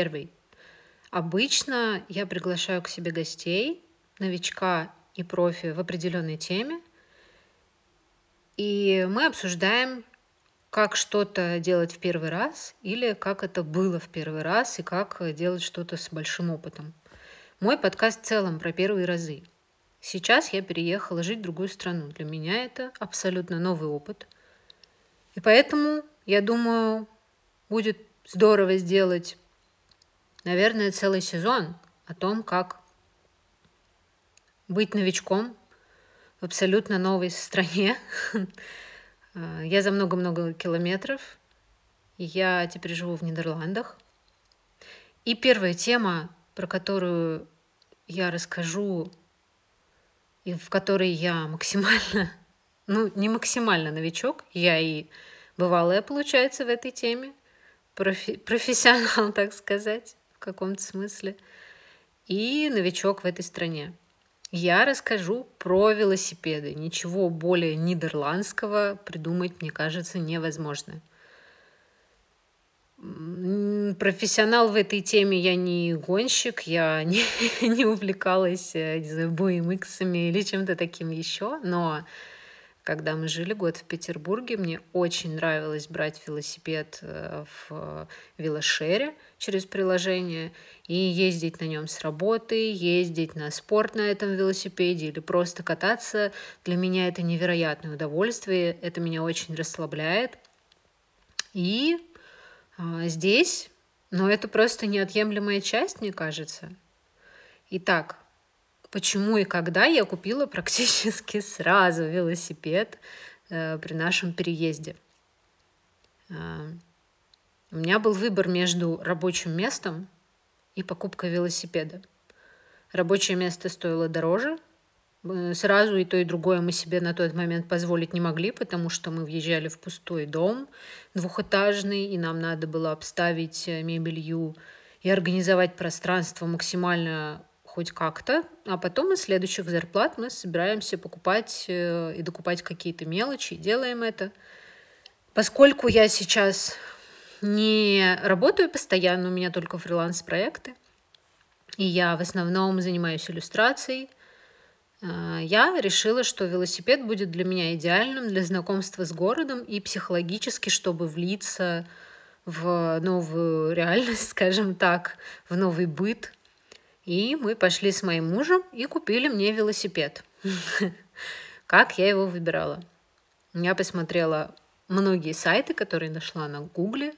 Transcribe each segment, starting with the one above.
первый». Обычно я приглашаю к себе гостей, новичка и профи в определенной теме, и мы обсуждаем, как что-то делать в первый раз или как это было в первый раз и как делать что-то с большим опытом. Мой подкаст в целом про первые разы. Сейчас я переехала жить в другую страну. Для меня это абсолютно новый опыт. И поэтому, я думаю, будет здорово сделать, наверное, целый сезон о том, как быть новичком в абсолютно новой стране. Я за много-много километров. Я теперь живу в Нидерландах. И первая тема, про которую я расскажу, и в которой я максимально, ну, не максимально новичок, я и бывалая, получается, в этой теме, профи- профессионал, так сказать, каком-то смысле, и новичок в этой стране. Я расскажу про велосипеды. Ничего более нидерландского придумать, мне кажется, невозможно. Профессионал в этой теме я не гонщик, я не, не увлекалась, э, не знаю, BMX или чем-то таким еще, но когда мы жили год в Петербурге, мне очень нравилось брать велосипед э, в велошере через приложение и ездить на нем с работы, ездить на спорт на этом велосипеде или просто кататься. Для меня это невероятное удовольствие, это меня очень расслабляет. И а, здесь, но это просто неотъемлемая часть, мне кажется. Итак, почему и когда я купила практически сразу велосипед э, при нашем переезде. Э, у меня был выбор между рабочим местом и покупкой велосипеда. Рабочее место стоило дороже. Сразу и то, и другое мы себе на тот момент позволить не могли, потому что мы въезжали в пустой дом двухэтажный, и нам надо было обставить э, мебелью и организовать пространство максимально хоть как-то, а потом из следующих зарплат мы собираемся покупать э, и докупать какие-то мелочи, и делаем это. Поскольку я сейчас не работаю постоянно, у меня только фриланс-проекты, и я в основном занимаюсь иллюстрацией, э, я решила, что велосипед будет для меня идеальным для знакомства с городом и психологически, чтобы влиться в новую реальность, скажем так, в новый быт – и мы пошли с моим мужем и купили мне велосипед. Как я его выбирала? Я посмотрела многие сайты, которые нашла на Гугле.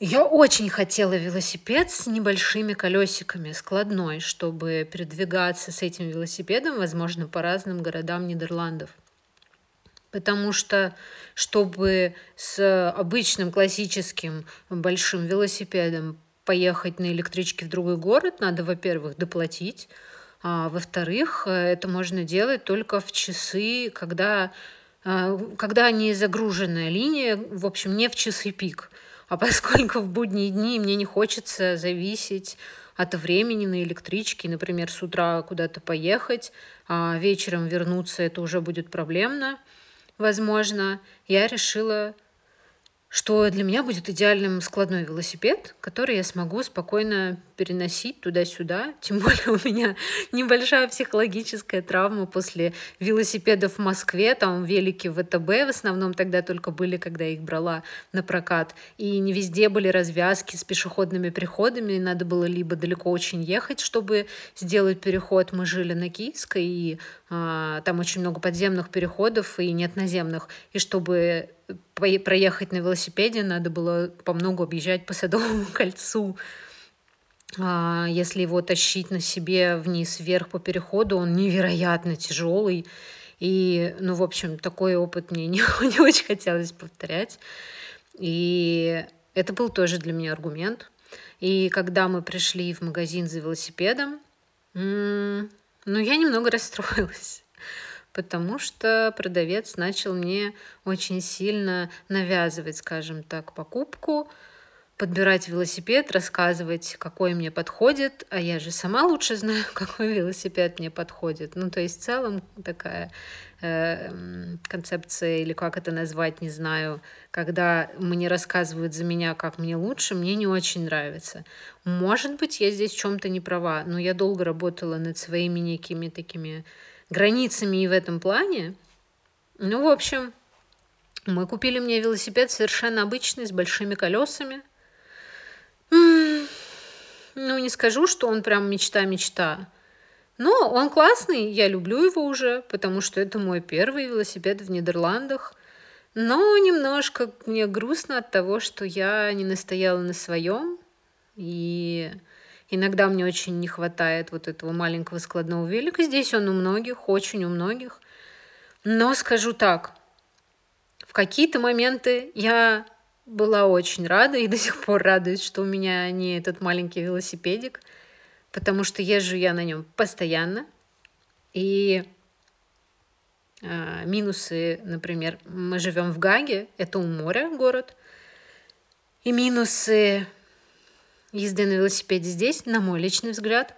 Я очень хотела велосипед с небольшими колесиками, складной, чтобы передвигаться с этим велосипедом, возможно, по разным городам Нидерландов. Потому что, чтобы с обычным классическим большим велосипедом поехать на электричке в другой город, надо, во-первых, доплатить, а во-вторых, э, это можно делать только в часы, когда, э, когда не загруженная линия, в общем, не в часы пик. А поскольку в будние дни мне не хочется зависеть от времени на электричке, например, с утра куда-то поехать, а вечером вернуться, это уже будет проблемно, возможно, я решила что для меня будет идеальным складной велосипед, который я смогу спокойно переносить туда-сюда. Тем более у меня небольшая психологическая травма после велосипедов в Москве. Там велики ВТБ в основном тогда только были, когда я их брала на прокат. И не везде были развязки с пешеходными переходами. Надо было либо далеко очень ехать, чтобы сделать переход. Мы жили на Киевской, и а, там очень много подземных переходов и нет наземных. И чтобы проехать на велосипеде, надо было по много объезжать по Садовому кольцу. А, если его тащить на себе вниз вверх по переходу, он невероятно тяжелый. И, ну, в общем, такой опыт мне не, не очень хотелось повторять. И это был тоже для меня аргумент. И когда мы пришли в магазин за велосипедом, ну, я немного расстроилась потому что продавец начал мне очень сильно навязывать, скажем так, покупку, подбирать велосипед, рассказывать, какой мне подходит, а я же сама лучше знаю, какой велосипед мне подходит. Ну, то есть в целом такая э, концепция, или как это назвать, не знаю, когда мне рассказывают за меня, как мне лучше, мне не очень нравится. Может быть, я здесь в чем-то не права, но я долго работала над своими некими такими границами и в этом плане. Ну, в общем, мы купили мне велосипед совершенно обычный, с большими колесами. Ну, не скажу, что он прям мечта-мечта. Но он классный, я люблю его уже, потому что это мой первый велосипед в Нидерландах. Но немножко мне грустно от того, что я не настояла на своем. И иногда мне очень не хватает вот этого маленького складного велика. Здесь он у многих, очень у многих. Но скажу так, в какие-то моменты я была очень рада и до сих пор радуюсь, что у меня не этот маленький велосипедик, потому что езжу я на нем постоянно. И э, минусы, например, мы живем в Гаге, это у моря город, и минусы езды на велосипеде здесь, на мой личный взгляд,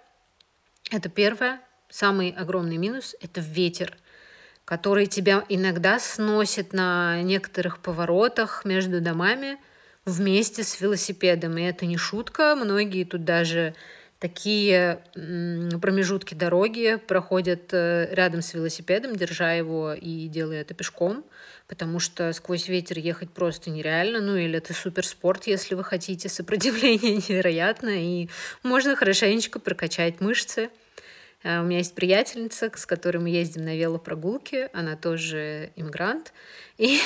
это первое, самый огромный минус – это ветер который тебя иногда сносит на некоторых поворотах между домами вместе с велосипедом. И это не шутка. Многие тут даже такие промежутки дороги проходят э, рядом с велосипедом, держа его и делая это пешком, потому что сквозь ветер ехать просто нереально. Ну или это суперспорт, если вы хотите, сопротивление невероятно, и можно хорошенечко прокачать мышцы. Э, у меня есть приятельница, с которой мы ездим на велопрогулки. Она тоже иммигрант. И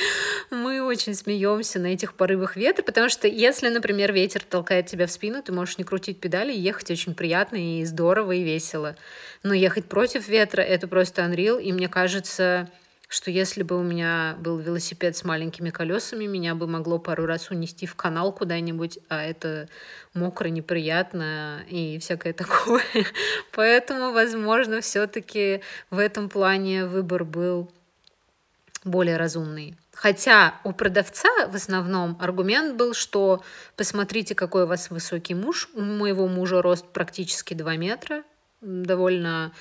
мы очень смеемся на этих порывах ветра, потому что если, например, ветер толкает тебя в спину, ты можешь не крутить педали и ехать очень приятно и здорово и весело. Но ехать против ветра — это просто unreal. И мне кажется, что если бы у меня был велосипед с маленькими колесами, меня бы могло пару раз унести в канал куда-нибудь, а это мокро, неприятно и всякое такое. Поэтому, возможно, все-таки в этом плане выбор был более разумный. Хотя у продавца в основном аргумент был, что посмотрите, какой у вас высокий муж. У моего мужа рост практически 2 метра, довольно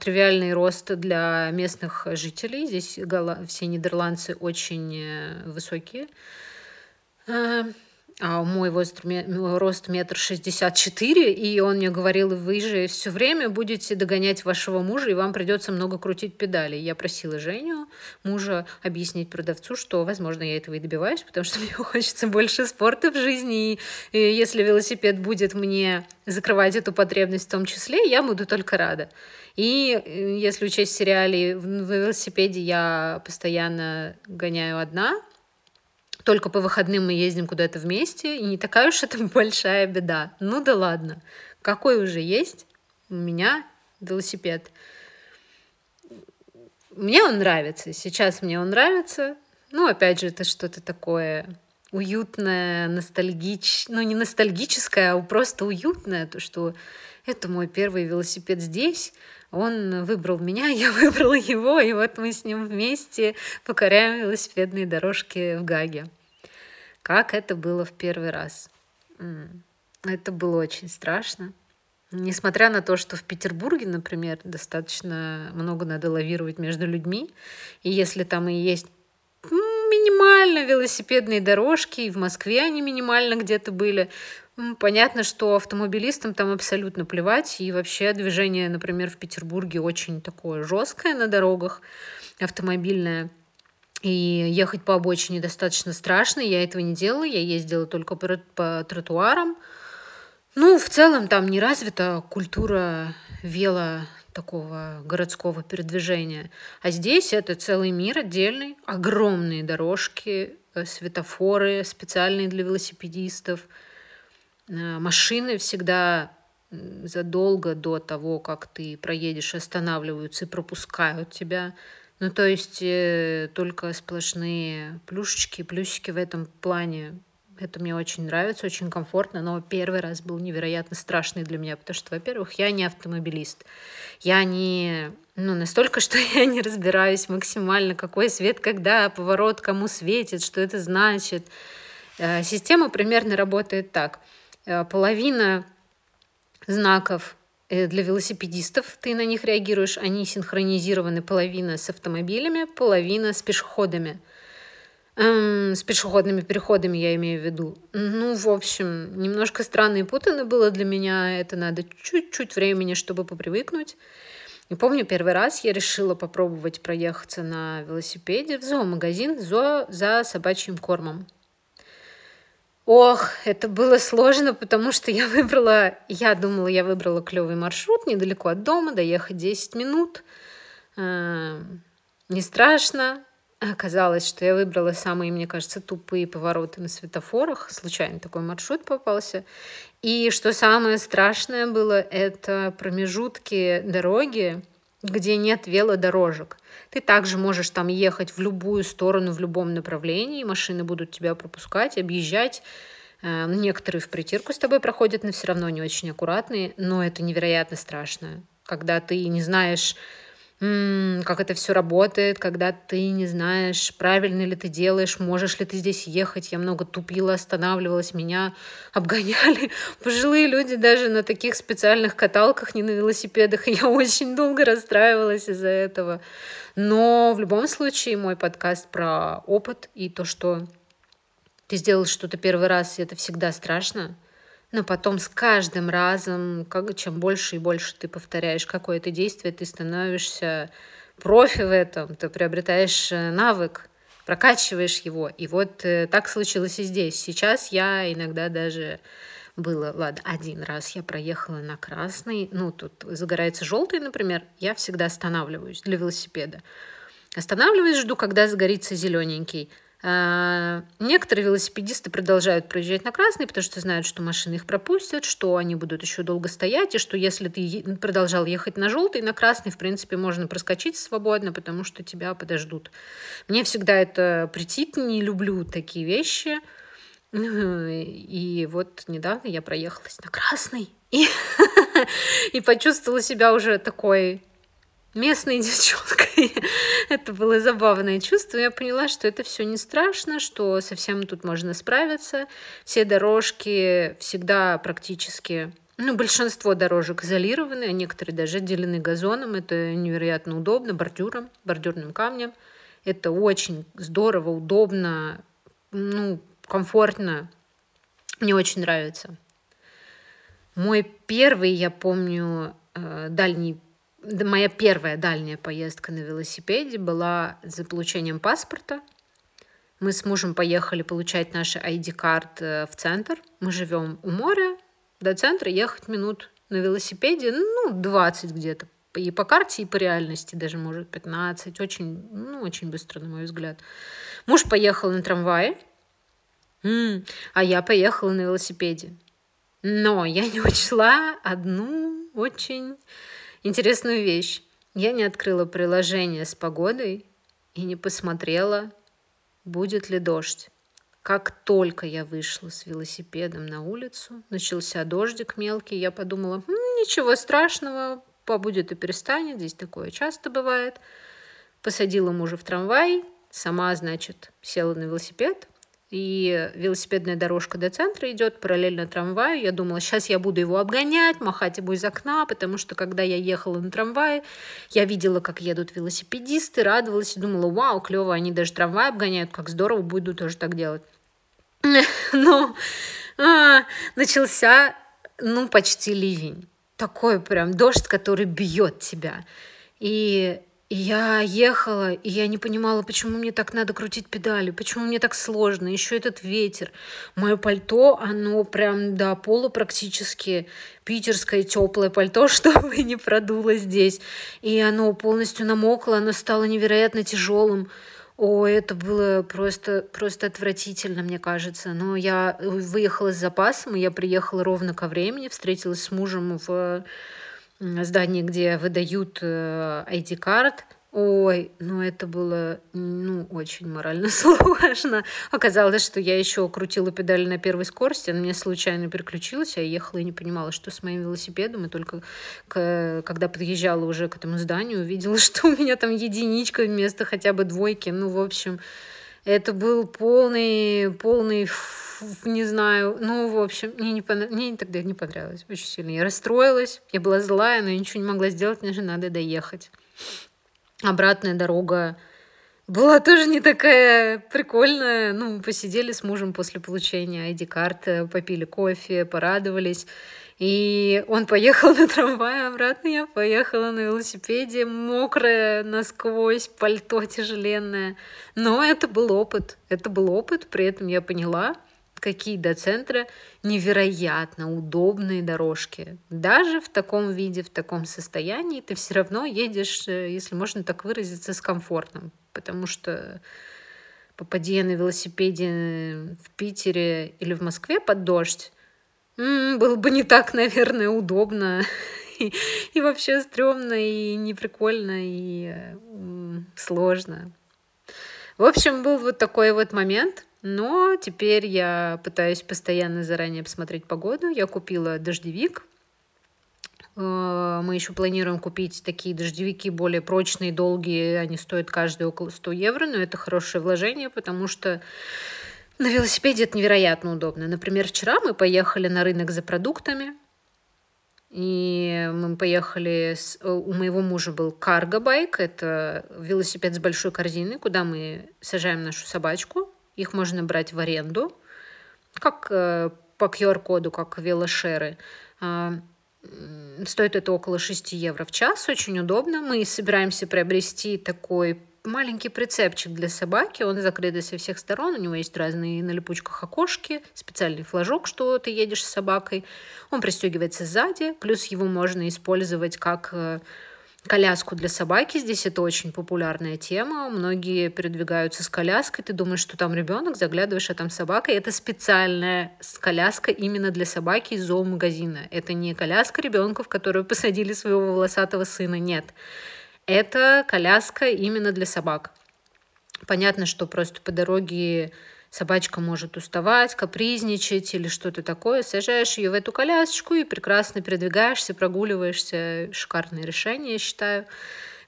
тривиальный рост для местных жителей. Здесь все нидерландцы очень э, высокие. А, мой рост, рост метр шестьдесят четыре, и он мне говорил, вы же все время будете догонять вашего мужа, и вам придется много крутить педали. Я просила Женю, мужа, объяснить продавцу, что, возможно, я этого и добиваюсь, потому что мне хочется больше спорта в жизни, и, если велосипед будет мне закрывать эту потребность в том числе, я буду только рада. И э, если учесть сериале, в велосипеде я постоянно гоняю одна, только по выходным мы ездим куда-то вместе, и не такая уж это большая беда. Ну да ладно, какой уже есть у меня велосипед. Мне он нравится, сейчас мне он нравится. Ну, опять же, это что-то такое уютное, ностальгичное, ну, не ностальгическое, а просто уютное, то, что это мой первый велосипед здесь, он выбрал меня, я выбрала его, и вот мы с ним вместе покоряем велосипедные дорожки в Гаге. Как это было в первый раз? Это было очень страшно. Несмотря на то, что в Петербурге, например, достаточно много надо лавировать между людьми, и если там и есть минимально велосипедные дорожки, и в Москве они минимально где-то были, Понятно, что автомобилистам там абсолютно плевать, и вообще движение, например, в Петербурге очень такое жесткое на дорогах автомобильное. И ехать по обочине достаточно страшно. Я этого не делала. Я ездила только по, тротуарам. Ну, в целом там не развита культура вело такого городского передвижения. А здесь это целый мир отдельный. Огромные дорожки, э, светофоры специальные для велосипедистов – машины всегда задолго до того, как ты проедешь, останавливаются и пропускают тебя. Ну, то есть э, только сплошные плюшечки, плюсики в этом плане. Это мне очень нравится, очень комфортно, но первый раз был невероятно страшный для меня, потому что, во-первых, я не автомобилист. Я не... Ну, настолько, что я не разбираюсь максимально, какой свет, когда, поворот, кому светит, что это значит. Э, система примерно работает так. Э, половина знаков для велосипедистов, ты на них реагируешь, они синхронизированы половина с автомобилями, половина с пешеходами. Эм, с пешеходными переходами я имею в виду. Ну, в общем, немножко странно и путано было для меня. Это надо чуть-чуть времени, чтобы попривыкнуть. И помню, первый раз я решила попробовать проехаться на велосипеде в зоомагазин зоо за собачьим кормом. Ох, это было сложно, потому что я выбрала, я думала, я выбрала клевый маршрут недалеко от дома, доехать 10 минут. Эм, не страшно, Оказалось, что я выбрала самые, мне кажется, тупые повороты на светофорах. Случайно такой маршрут попался. И что самое страшное было, это промежутки дороги, где нет велодорожек. Ты также можешь там ехать в любую сторону, в любом направлении. Машины будут тебя пропускать, объезжать. Э, некоторые в притирку с тобой проходят, но все равно не очень аккуратные. Но это невероятно страшно. Когда ты не знаешь, как это все работает, когда ты не знаешь, правильно ли ты делаешь, можешь ли ты здесь ехать. Я много тупила, останавливалась, меня обгоняли пожилые люди даже на таких специальных каталках, не на велосипедах. И я очень долго расстраивалась из-за этого. Но в любом случае мой подкаст про опыт и то, что ты сделал что-то первый раз, и это всегда страшно. Но потом с каждым разом, как, чем больше и больше ты повторяешь какое-то действие, ты становишься профи в этом, ты приобретаешь э, навык, прокачиваешь его. И вот э, так случилось и здесь. Сейчас я иногда даже было, ладно, один раз я проехала на красный, ну, тут загорается желтый, например, я всегда останавливаюсь для велосипеда. Останавливаюсь, жду, когда загорится зелененький. А, некоторые велосипедисты продолжают проезжать на красный, потому что знают, что машины их пропустят, что они будут еще долго стоять, и что если ты продолжал ехать на желтый, на красный, в принципе, можно проскочить свободно, потому что тебя подождут. Мне всегда это претит, не люблю такие вещи. И вот недавно я проехалась на красный и, и почувствовала себя уже такой местной девчонкой. это было забавное чувство. Я поняла, что это все не страшно, что совсем тут можно справиться. Все дорожки всегда практически ну, большинство дорожек изолированы, а некоторые даже отделены газоном. Это невероятно удобно, бордюром, бордюрным камнем. Это очень здорово, удобно, ну, комфортно. Мне очень нравится. Мой первый, я помню, э, дальний моя первая дальняя поездка на велосипеде была за получением паспорта. Мы с мужем поехали получать наши ID-карт э, в центр. Мы живем у моря. До центра ехать минут на велосипеде, ну, 20 где-то. И по карте, и по реальности даже, может, 15. Очень, ну, очень быстро, на мой взгляд. Муж поехал на трамвае, а я поехала на велосипеде. Но я не учла одну очень интересную вещь. Я не открыла приложение с погодой и не посмотрела, будет ли дождь. Как только я вышла с велосипедом на улицу, начался дождик мелкий, я подумала, М, ничего страшного, побудет и перестанет, здесь такое часто бывает. Посадила мужа в трамвай, сама, значит, села на велосипед, и велосипедная дорожка до центра идет параллельно трамваю. Я думала, сейчас я буду его обгонять, махать ему из окна, потому что когда я ехала на трамвае, я видела, как едут велосипедисты, радовалась и думала, вау, клево, они даже трамвай обгоняют, как здорово, буду тоже так делать. Но а, начался, ну, почти ливень. Такой прям дождь, который бьет тебя. И я ехала, и я не понимала, почему мне так надо крутить педали, почему мне так сложно, еще этот ветер. Мое пальто, оно прям до пола практически питерское теплое пальто, чтобы не продуло здесь. И оно полностью намокло, оно стало невероятно тяжелым. О, это было просто, просто отвратительно, мне кажется. Но я выехала с запасом, и я приехала ровно ко времени, встретилась с мужем в здании, где выдают ID-карт. Э, Ой, ну это было, ну, очень морально сложно. Оказалось, что я еще крутила педали на первой скорости, она мне случайно переключилась, я ехала и не понимала, что с моим велосипедом, и только к, когда подъезжала уже к этому зданию, увидела, что у меня там единичка вместо хотя бы двойки. Ну, в общем, это был полный, полный не знаю. Ну, в общем, мне, не понрав... мне тогда не понравилось очень сильно. Я расстроилась, я была злая, но ничего не могла сделать, мне же надо доехать. Обратная дорога была тоже не такая прикольная. Ну, посидели с мужем после получения ID-карты, попили кофе, порадовались. И он поехал на трамвае обратно, я поехала на велосипеде, мокрая насквозь, пальто тяжеленное. Но это был опыт. Это был опыт, при этом я поняла, какие до центра невероятно удобные дорожки. Даже в таком виде, в таком состоянии ты все равно едешь, э, если можно так выразиться, с комфортом потому что попади я на велосипеде в Питере или в Москве под дождь, было бы не так, наверное, удобно и, и вообще стрёмно, и неприкольно, и сложно. В общем, был вот такой вот момент, но теперь я пытаюсь постоянно заранее посмотреть погоду. Я купила дождевик, Э, мы еще планируем купить такие дождевики более прочные, долгие. Они стоят каждый около 100 евро, но это хорошее вложение, потому что на велосипеде это невероятно удобно. Например, вчера мы поехали на рынок за продуктами, и мы поехали, с... Э, у моего мужа был карго-байк, это велосипед с большой корзиной, куда мы сажаем нашу собачку. Их можно брать в аренду, как э, по QR-коду, как велошеры. А, Стоит это около 6 евро в час, очень удобно. Мы собираемся приобрести такой маленький прицепчик для собаки, он закрытый со всех сторон, у него есть разные на липучках окошки, специальный флажок, что ты едешь с собакой. Он пристегивается сзади, плюс его можно использовать как э, коляску для собаки. Здесь это очень популярная тема. Многие передвигаются с коляской. Ты думаешь, что там ребенок, заглядываешь, а там собака. И это специальная коляска именно для собаки из зоомагазина. Это не коляска ребенка, в которую посадили своего волосатого сына. Нет. Это коляска именно для собак. Понятно, что просто по дороге собачка может уставать, капризничать или что-то такое, сажаешь ее в эту колясочку и прекрасно передвигаешься, прогуливаешься. Шикарное решение, я считаю.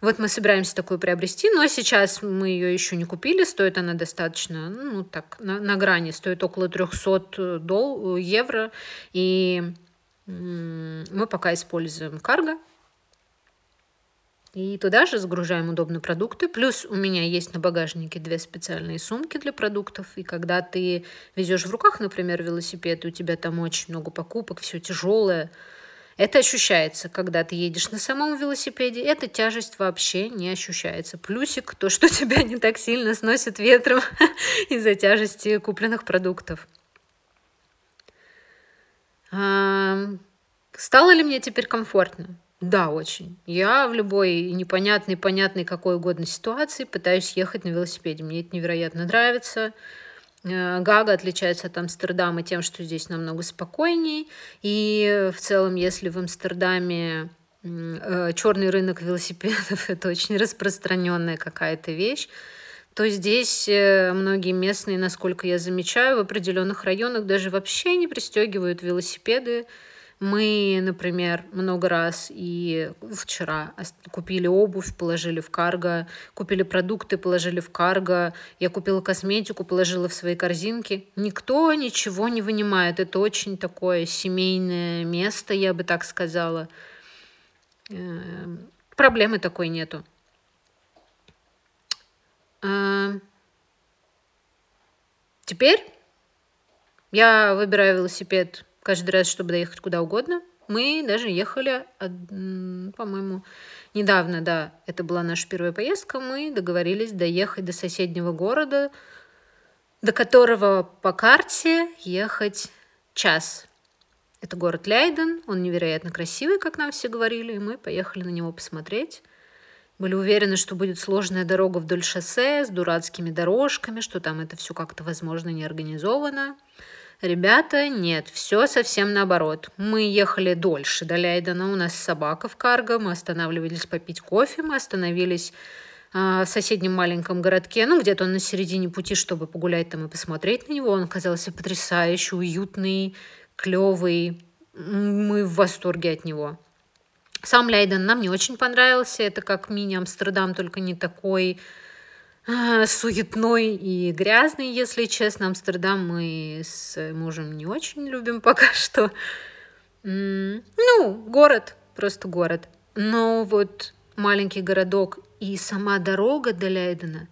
Вот мы собираемся такую приобрести, но сейчас мы ее еще не купили, стоит она достаточно, ну так, на, на грани, стоит около 300 дол евро, и мы пока используем карго, и туда же загружаем удобные продукты. Плюс у меня есть на багажнике две специальные сумки для продуктов. И когда ты везешь в руках, например, велосипед, и у тебя там очень много покупок, все тяжелое, это ощущается, когда ты едешь на самом велосипеде. Эта тяжесть вообще не ощущается. Плюсик то, что тебя не так сильно сносит ветром из-за тяжести купленных продуктов. Стало ли мне теперь комфортно? Да, очень. Я в любой непонятной, понятной какой угодно ситуации пытаюсь ехать на велосипеде. Мне это невероятно нравится. Э, Гага отличается от Амстердама тем, что здесь намного спокойней. И в целом, если в Амстердаме э, черный рынок велосипедов это очень распространенная какая-то вещь, то здесь э, многие местные, насколько я замечаю, в определенных районах даже вообще не пристегивают велосипеды мы, например, много раз и вчера купили обувь, положили в карго, купили продукты, положили в карго, я купила косметику, положила в свои корзинки. Никто ничего не вынимает. Это очень такое семейное место, я бы так сказала. Эм, проблемы такой нету. Эм, теперь я выбираю велосипед каждый раз, чтобы доехать куда угодно. Мы даже ехали, по-моему, недавно, да, это была наша первая поездка, мы договорились доехать до соседнего города, до которого по карте ехать час. Это город Лейден, он невероятно красивый, как нам все говорили, и мы поехали на него посмотреть. Были уверены, что будет сложная дорога вдоль шоссе с дурацкими дорожками, что там это все как-то, возможно, не организовано. Ребята, нет, все совсем наоборот. Мы ехали дольше до Лейдена, у нас собака в карго, мы останавливались попить кофе, мы остановились а, в соседнем маленьком городке, ну, где-то он на середине пути, чтобы погулять там и посмотреть на него. Он оказался потрясающе уютный, клевый. Мы в восторге от него. Сам Лейден нам не очень понравился. Это как мини-Амстердам, только не такой суетной и грязный, если честно. Амстердам мы с мужем не очень любим пока что. Ну, город, просто город. Но вот маленький городок и сама дорога до Лейдена,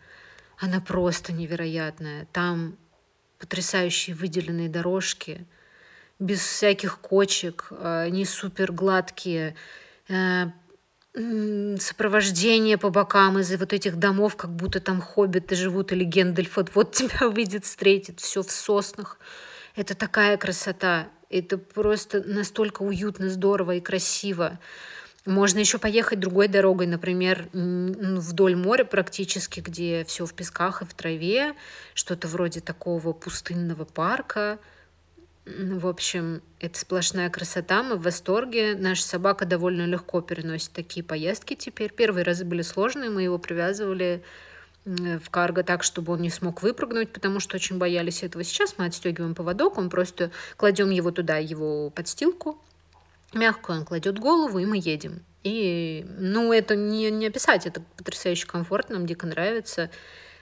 она просто невероятная. Там потрясающие выделенные дорожки, без всяких кочек, а, не супер гладкие, э, сопровождение по бокам из вот этих домов, как будто там хоббиты живут или Гендальф вот тебя выйдет, встретит, все в соснах. Это такая красота. Это просто настолько уютно, здорово и красиво. Можно еще поехать другой дорогой, например, вдоль моря практически, где все в песках и в траве, что-то вроде такого пустынного парка. В общем, это сплошная красота, мы в восторге. Наша собака довольно легко переносит такие поездки теперь. Первые разы были сложные, мы его привязывали в карго так, чтобы он не смог выпрыгнуть, потому что очень боялись этого. Сейчас мы отстегиваем поводок, он просто кладем его туда, его подстилку, мягкую он кладет голову, и мы едем. И, ну, это не, не описать, это потрясающе комфортно, нам дико нравится.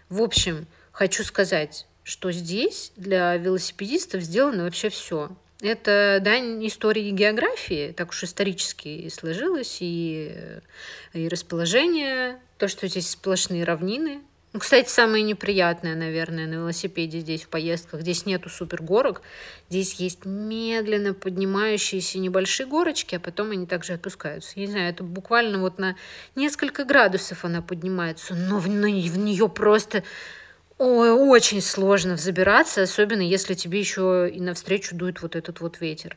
В общем, хочу сказать, что здесь для велосипедистов сделано вообще все. Это дань истории и географии, так уж исторически сложилось, и, и расположение, то, что здесь сплошные равнины, ну, кстати, самое неприятное, наверное, на велосипеде здесь в поездках. Здесь нету супергорок. Здесь есть медленно поднимающиеся небольшие горочки, а потом они также отпускаются. Я не знаю, это буквально вот на несколько градусов она поднимается, но в, на, в нее просто Ой, очень сложно взбираться, особенно если тебе еще и навстречу дует вот этот вот ветер.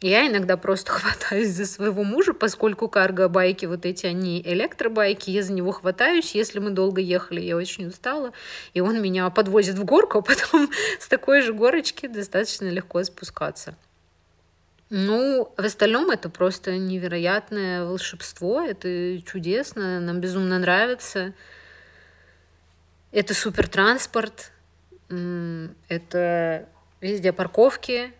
Я иногда просто хватаюсь за своего мужа, поскольку карго-байки вот эти, они электробайки, я за него хватаюсь, если мы долго ехали, я очень устала, и он меня подвозит в горку, а потом с такой же горочки достаточно легко спускаться. Ну, в остальном это просто невероятное волшебство, это чудесно, нам безумно нравится. Это супер транспорт, это везде парковки,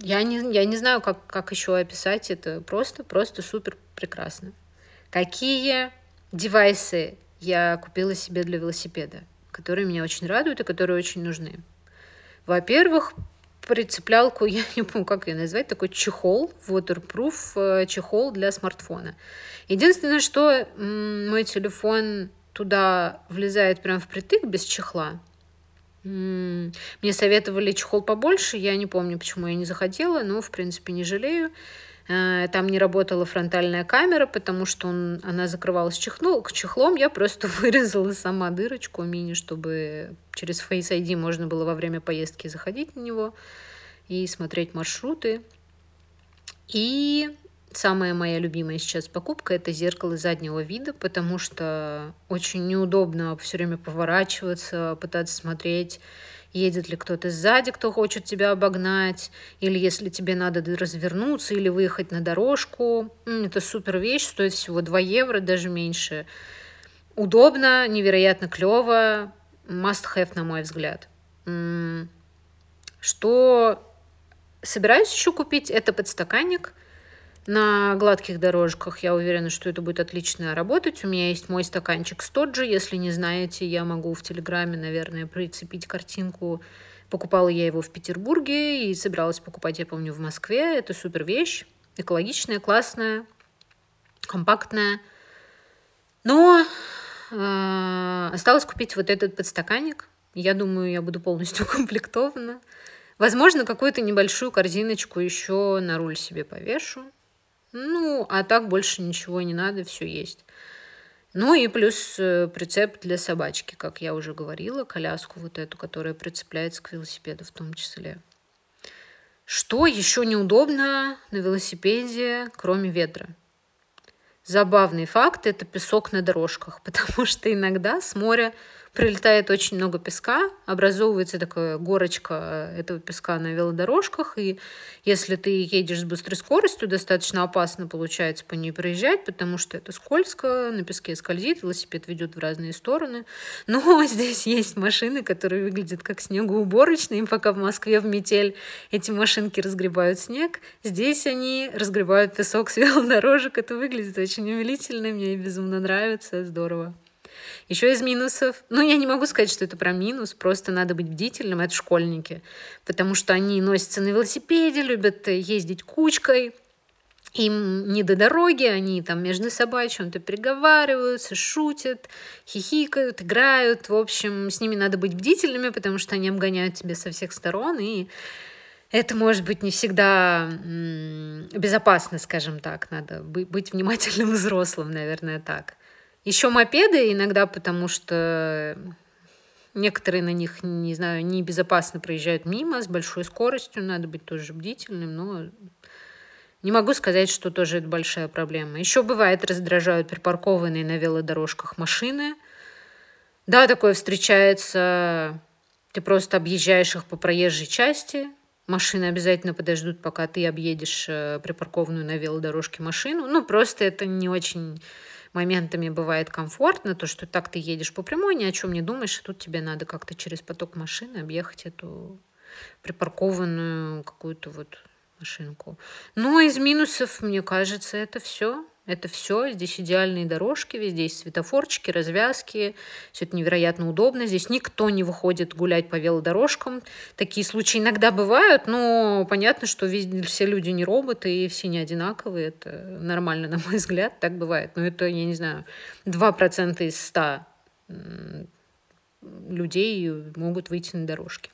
я не, я не знаю, как, как еще описать это. Просто, просто супер прекрасно. Какие девайсы я купила себе для велосипеда, которые меня очень радуют и которые очень нужны? Во-первых, прицеплялку, я не помню, как ее назвать, такой чехол, waterproof э, чехол для смартфона. Единственное, что мой телефон туда влезает прям впритык без чехла, мне советовали чехол побольше, я не помню, почему я не захотела, но, в принципе, не жалею. Э, там не работала фронтальная камера, потому что он, она закрывалась чехнул, к чехлом. Я просто вырезала сама дырочку мини, чтобы через Face ID можно было во время поездки заходить на него и смотреть маршруты. И Самая моя любимая сейчас покупка – это зеркало заднего вида, потому что очень неудобно все время поворачиваться, пытаться смотреть, едет ли кто-то сзади, кто хочет тебя обогнать, или если тебе надо развернуться или выехать на дорожку. Это супер вещь, стоит всего 2 евро, даже меньше. Удобно, невероятно клево, must have, на мой взгляд. Что собираюсь еще купить, это подстаканник – на гладких дорожках я уверена, что это будет отлично работать. У меня есть мой стаканчик Стоджи. Если не знаете, я могу в Телеграме, наверное, прицепить картинку. Покупала я его в Петербурге и собиралась покупать, я помню, в Москве. Это супер вещь. Экологичная, классная, компактная. Но э, осталось купить вот этот подстаканник. Я думаю, я буду полностью укомплектована. Возможно, какую-то небольшую корзиночку еще на руль себе повешу. Ну, а так больше ничего не надо, все есть. Ну и плюс э, прицеп для собачки, как я уже говорила, коляску вот эту, которая прицепляется к велосипеду в том числе. Что еще неудобно на велосипеде, кроме ветра? Забавный факт – это песок на дорожках, потому что иногда с моря прилетает очень много песка, образовывается такая горочка э, этого песка на велодорожках, и если ты едешь с быстрой скоростью, достаточно опасно получается по ней проезжать, потому что это скользко, на песке скользит, велосипед ведет в разные стороны. Но здесь есть машины, которые выглядят как снегоуборочные, пока в Москве в метель эти машинки разгребают снег, здесь они разгребают песок с велодорожек, это выглядит очень умилительно, мне безумно нравится, здорово. Еще из минусов, ну, я не могу сказать, что это про минус, просто надо быть бдительным, это школьники, потому что они носятся на велосипеде, любят ездить кучкой, им не до дороги, они там между собой чем-то переговариваются, шутят, хихикают, играют. В общем, с ними надо быть бдительными, потому что они обгоняют тебя со всех сторон, и это может быть не всегда безопасно, скажем так. Надо быть внимательным взрослым, наверное, так. Еще мопеды иногда, потому что некоторые на них, не знаю, небезопасно проезжают мимо с большой скоростью. Надо быть тоже бдительным, но не могу сказать, что тоже это большая проблема. Еще бывает раздражают припаркованные на велодорожках машины. Да, такое встречается. Ты просто объезжаешь их по проезжей части. Машины обязательно подождут, пока ты объедешь э, припаркованную на велодорожке машину. Ну, просто это не очень моментами бывает комфортно, то, что так ты едешь по прямой, ни о чем не думаешь, и тут тебе надо как-то через поток машины объехать эту припаркованную какую-то вот машинку. Но из минусов, мне кажется, это все. Это все. Здесь идеальные дорожки, везде есть светофорчики, развязки. Все это невероятно удобно. Здесь никто не выходит гулять по велодорожкам. Такие случаи иногда бывают, но понятно, что все люди не роботы и все не одинаковые. Это нормально, на мой взгляд, так бывает. Но это, я не знаю, 2% из 100 людей могут выйти на дорожки.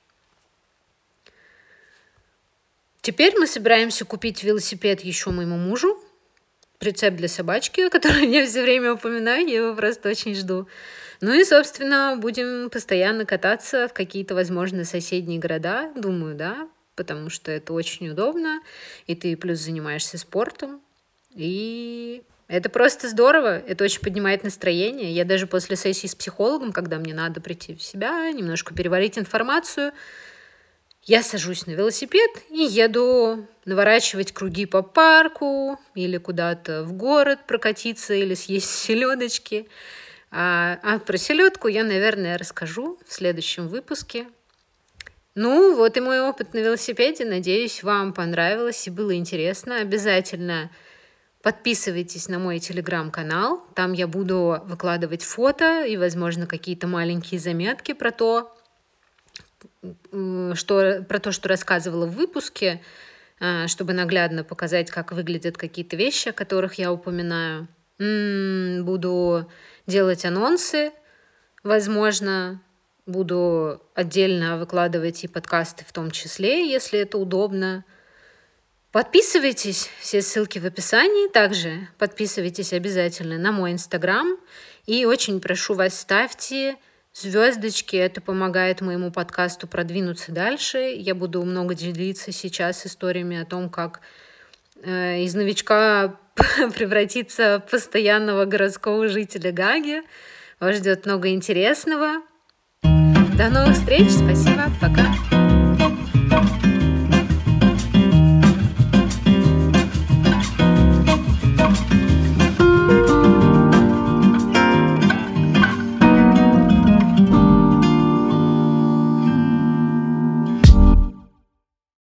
Теперь мы собираемся купить велосипед еще моему мужу. Прицеп для собачки, который я все время упоминаю, я его просто очень жду. Ну и, собственно, будем постоянно кататься в какие-то, возможно, соседние города, думаю, да, потому что это очень удобно, и ты плюс занимаешься спортом, и это просто здорово, это очень поднимает настроение. Я даже после сессии с психологом, когда мне надо прийти в себя, немножко переварить информацию, я сажусь на велосипед и еду наворачивать круги по парку или куда-то в город прокатиться или съесть селедочки. А, а про селедку я, наверное, расскажу в следующем выпуске. Ну, вот и мой опыт на велосипеде. Надеюсь, вам понравилось и было интересно. Обязательно подписывайтесь на мой телеграм-канал. Там я буду выкладывать фото и, возможно, какие-то маленькие заметки про то, что, про то, что рассказывала в выпуске, а, чтобы наглядно показать, как выглядят какие-то вещи, о которых я упоминаю. Буду делать анонсы, возможно, буду отдельно выкладывать и подкасты в том числе, если это удобно. Подписывайтесь, все ссылки в описании. Также подписывайтесь обязательно на мой инстаграм. И очень прошу вас, ставьте звездочки. Это помогает моему подкасту продвинуться дальше. Я буду много делиться сейчас историями о том, как э, из новичка превратиться в постоянного городского жителя Гаги. Вас ждет много интересного. До новых встреч. Спасибо. Пока.